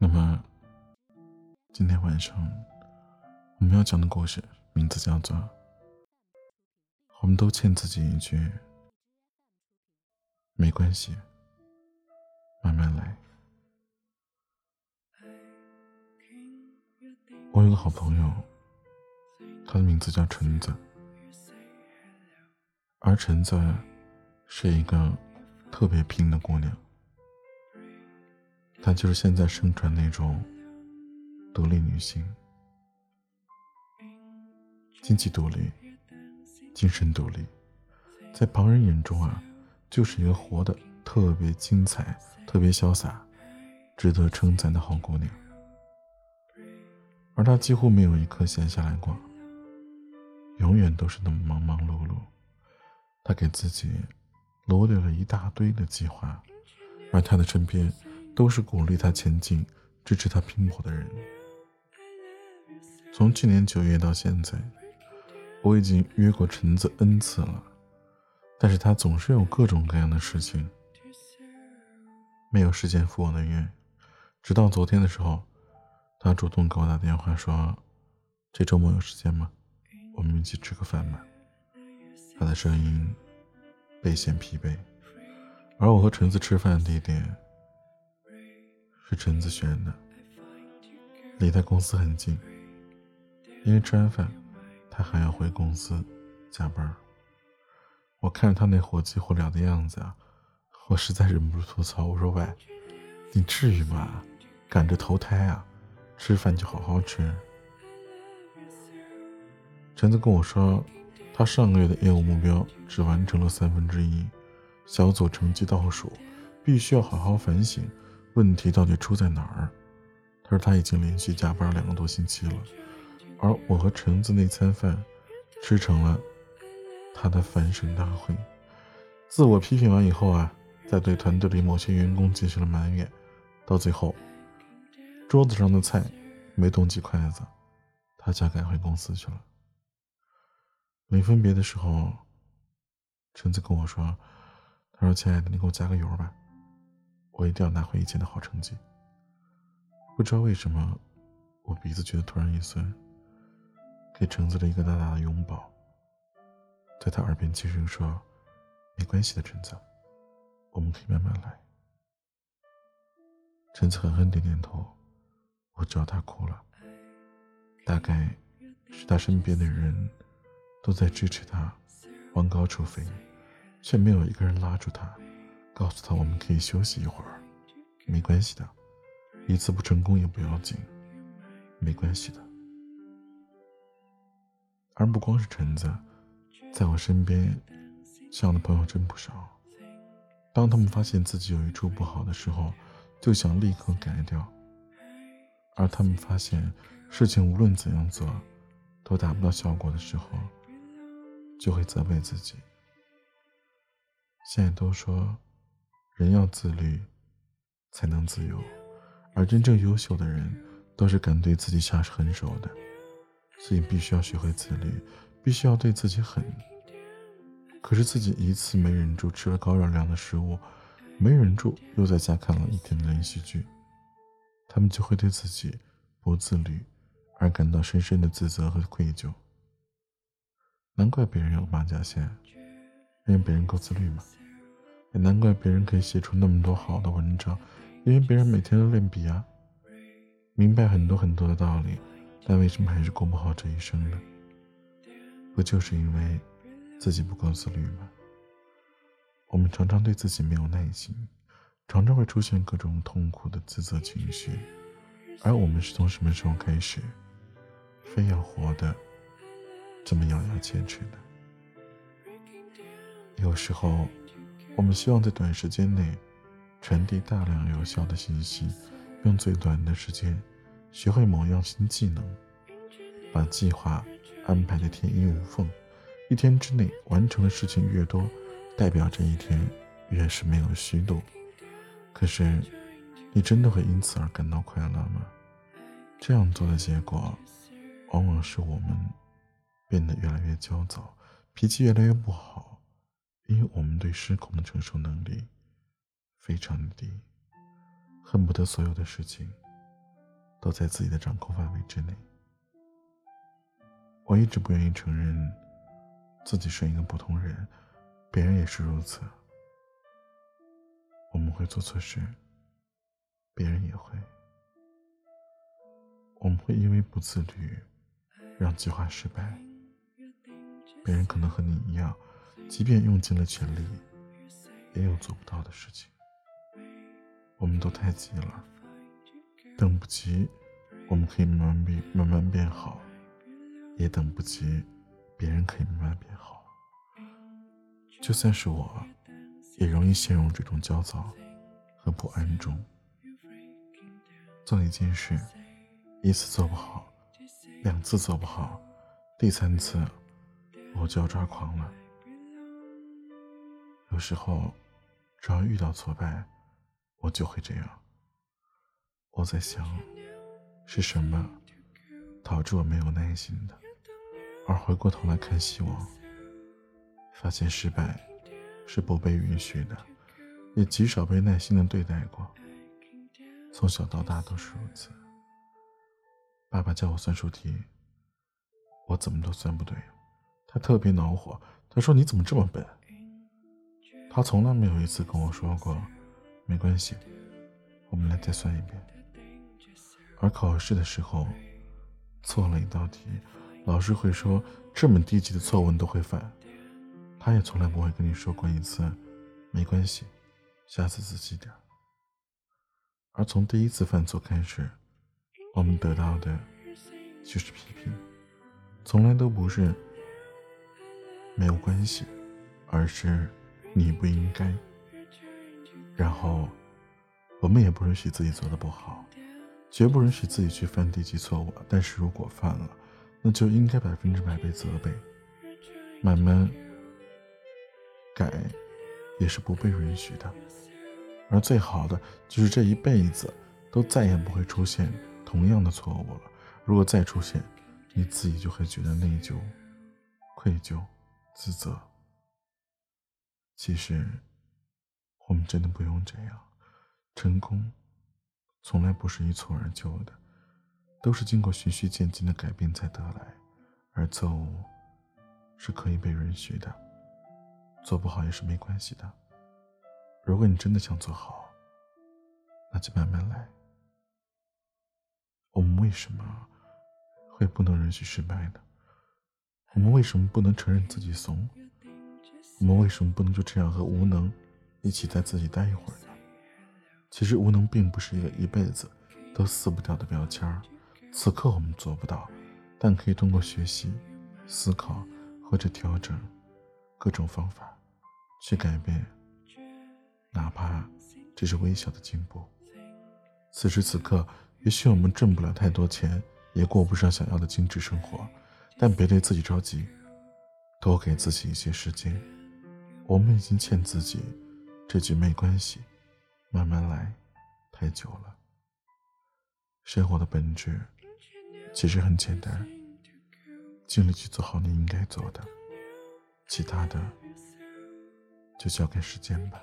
那么，今天晚上我们要讲的故事名字叫做《我们都欠自己一句没关系，慢慢来》。我有个好朋友，他的名字叫橙子，而橙子是一个特别拼的姑娘。她就是现在盛传那种独立女性，经济独立，精神独立，在旁人眼中啊，就是一个活得特别精彩、特别潇洒、值得称赞的好姑娘。而她几乎没有一刻闲下来过，永远都是那么忙忙碌碌。她给自己罗列了一大堆的计划，而她的身边。都是鼓励他前进、支持他拼搏的人。从去年九月到现在，我已经约过橙子 n 次了，但是他总是有各种各样的事情，没有时间赴我的约。直到昨天的时候，他主动给我打电话说：“这周末有时间吗？我们一起吃个饭吧。”他的声音倍显疲惫，而我和橙子吃饭的地点。是橙子选的，离他公司很近。因为吃完饭，他还要回公司加班。我看着他那火急火燎的样子啊，我实在忍不住吐槽：“我说喂，你至于吗？赶着投胎啊？吃饭就好好吃。”橙子跟我说，他上个月的业务目标只完成了三分之一，小组成绩倒数，必须要好好反省。问题到底出在哪儿？他说他已经连续加班两个多星期了，而我和橙子那餐饭吃成了他的反省大会。自我批评完以后啊，再对团队里某些员工进行了埋怨，到最后桌子上的菜没动几筷子，他就赶回公司去了。没分别的时候，橙子跟我说：“他说亲爱的，你给我加个油吧。”我一定要拿回以前的好成绩。不知道为什么，我鼻子觉得突然一酸，给橙子了一个大大的拥抱，在他耳边轻声说：“没关系的，橙子，我们可以慢慢来。”橙子狠狠点点头，我知道他哭了，大概是他身边的人都在支持他往高处飞，却没有一个人拉住他。告诉他，我们可以休息一会儿，没关系的，一次不成功也不要紧，没关系的。而不光是橙子，在我身边，这样的朋友真不少。当他们发现自己有一处不好的时候，就想立刻改掉；而他们发现事情无论怎样做都达不到效果的时候，就会责备自己。现在都说。人要自律，才能自由。而真正优秀的人，都是敢对自己下狠手的。所以必须要学会自律，必须要对自己狠。可是自己一次没忍住吃了高热量的食物，没忍住又在家看了一天的连续剧，他们就会对自己不自律而感到深深的自责和愧疚。难怪别人有马甲线，因为别人够自律嘛。也难怪别人可以写出那么多好的文章，因为别人每天都练笔啊，明白很多很多的道理，但为什么还是过不好这一生呢？不就是因为自己不够自律吗？我们常常对自己没有耐心，常常会出现各种痛苦的自责情绪，而我们是从什么时候开始，非要活得这么咬牙切齿的？有时候。我们希望在短时间内传递大量有效的信息，用最短的时间学会某样新技能，把计划安排的天衣无缝。一天之内完成的事情越多，代表这一天越是没有虚度。可是，你真的会因此而感到快乐吗？这样做的结果，往往是我们变得越来越焦躁，脾气越来越不好。因为我们对失控的承受能力非常低，恨不得所有的事情都在自己的掌控范围之内。我一直不愿意承认自己是一个普通人，别人也是如此。我们会做错事，别人也会。我们会因为不自律，让计划失败。别人可能和你一样，即便用尽了全力，也有做不到的事情。我们都太急了，等不及，我们可以慢慢变，慢慢变好，也等不及，别人可以慢慢变好。就算是我，也容易陷入这种焦躁和不安中。做一件事，一次做不好，两次做不好，第三次。我就要抓狂了。有时候，只要遇到挫败，我就会这样。我在想，是什么导致我没有耐心的？而回过头来看希望，发现失败是不被允许的，也极少被耐心的对待过。从小到大都是如此。爸爸叫我算数题，我怎么都算不对。他特别恼火，他说：“你怎么这么笨？”他从来没有一次跟我说过：“没关系，我们来再算一遍。”而考试的时候，错了一道题，老师会说：“这么低级的错误你都会犯。”他也从来不会跟你说过一次：“没关系，下次仔细点。”而从第一次犯错开始，我们得到的就是批评，从来都不是。没有关系，而是你不应该。然后，我们也不允许自己做的不好，绝不允许自己去犯低级错误。但是如果犯了，那就应该百分之百被责备。慢慢改，也是不被允许的。而最好的就是这一辈子都再也不会出现同样的错误了。如果再出现，你自己就会觉得内疚、愧疚。自责。其实，我们真的不用这样。成功，从来不是一蹴而就的，都是经过循序渐进的改变才得来。而错误，是可以被允许的，做不好也是没关系的。如果你真的想做好，那就慢慢来。我们为什么会不能允许失败呢？我们为什么不能承认自己怂？我们为什么不能就这样和无能一起在自己待一会儿呢？其实无能并不是一个一辈子都撕不掉的标签儿。此刻我们做不到，但可以通过学习、思考或者调整各种方法去改变，哪怕只是微小的进步。此时此刻，也许我们挣不了太多钱，也过不上想要的精致生活。但别对自己着急多给自己一些时间。我们已经欠自己这句没关系慢慢来太久了。生活的本质其实很简单尽力去做好你应该做的其他的就交给时间吧。